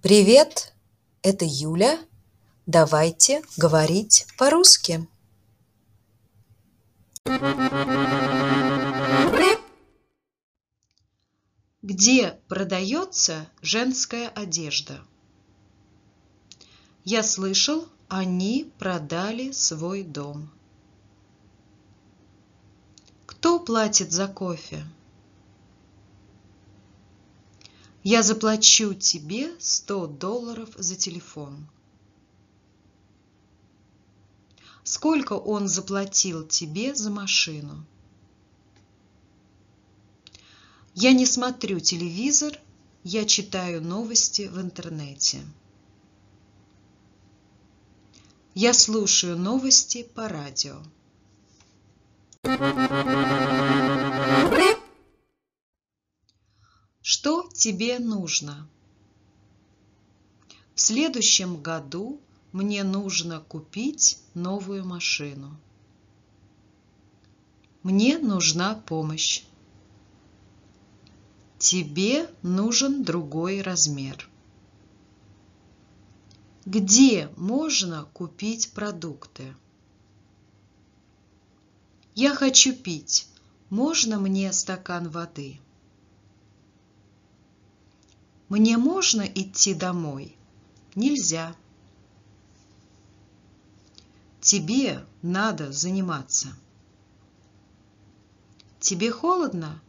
Привет, это Юля. Давайте говорить по-русски. Где продается женская одежда? Я слышал, они продали свой дом. Кто платит за кофе? Я заплачу тебе 100 долларов за телефон. Сколько он заплатил тебе за машину? Я не смотрю телевизор, я читаю новости в интернете. Я слушаю новости по радио. Что тебе нужно? В следующем году мне нужно купить новую машину. Мне нужна помощь. Тебе нужен другой размер. Где можно купить продукты? Я хочу пить. Можно мне стакан воды? Мне можно идти домой? Нельзя. Тебе надо заниматься. Тебе холодно?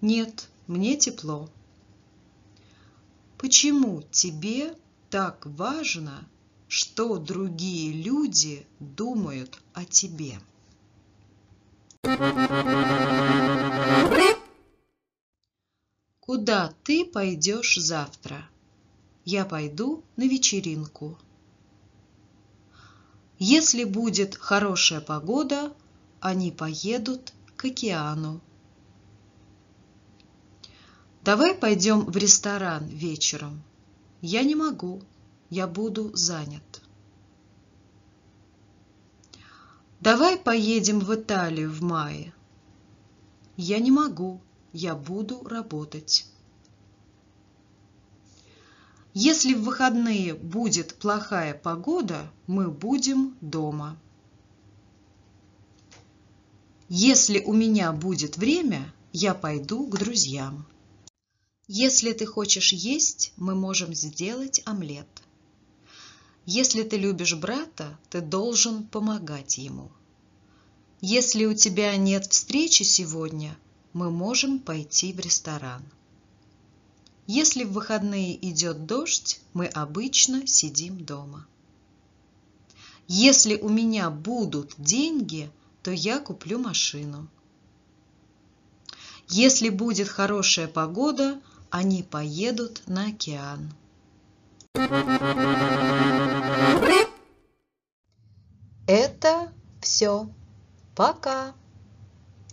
Нет, мне тепло. Почему тебе так важно, что другие люди думают о тебе? Куда ты пойдешь завтра? Я пойду на вечеринку. Если будет хорошая погода, они поедут к океану. Давай пойдем в ресторан вечером. Я не могу, я буду занят. Давай поедем в Италию в мае. Я не могу, я буду работать. Если в выходные будет плохая погода, мы будем дома. Если у меня будет время, я пойду к друзьям. Если ты хочешь есть, мы можем сделать омлет. Если ты любишь брата, ты должен помогать ему. Если у тебя нет встречи сегодня, мы можем пойти в ресторан. Если в выходные идет дождь, мы обычно сидим дома. Если у меня будут деньги, то я куплю машину. Если будет хорошая погода, они поедут на океан. Это все. Пока.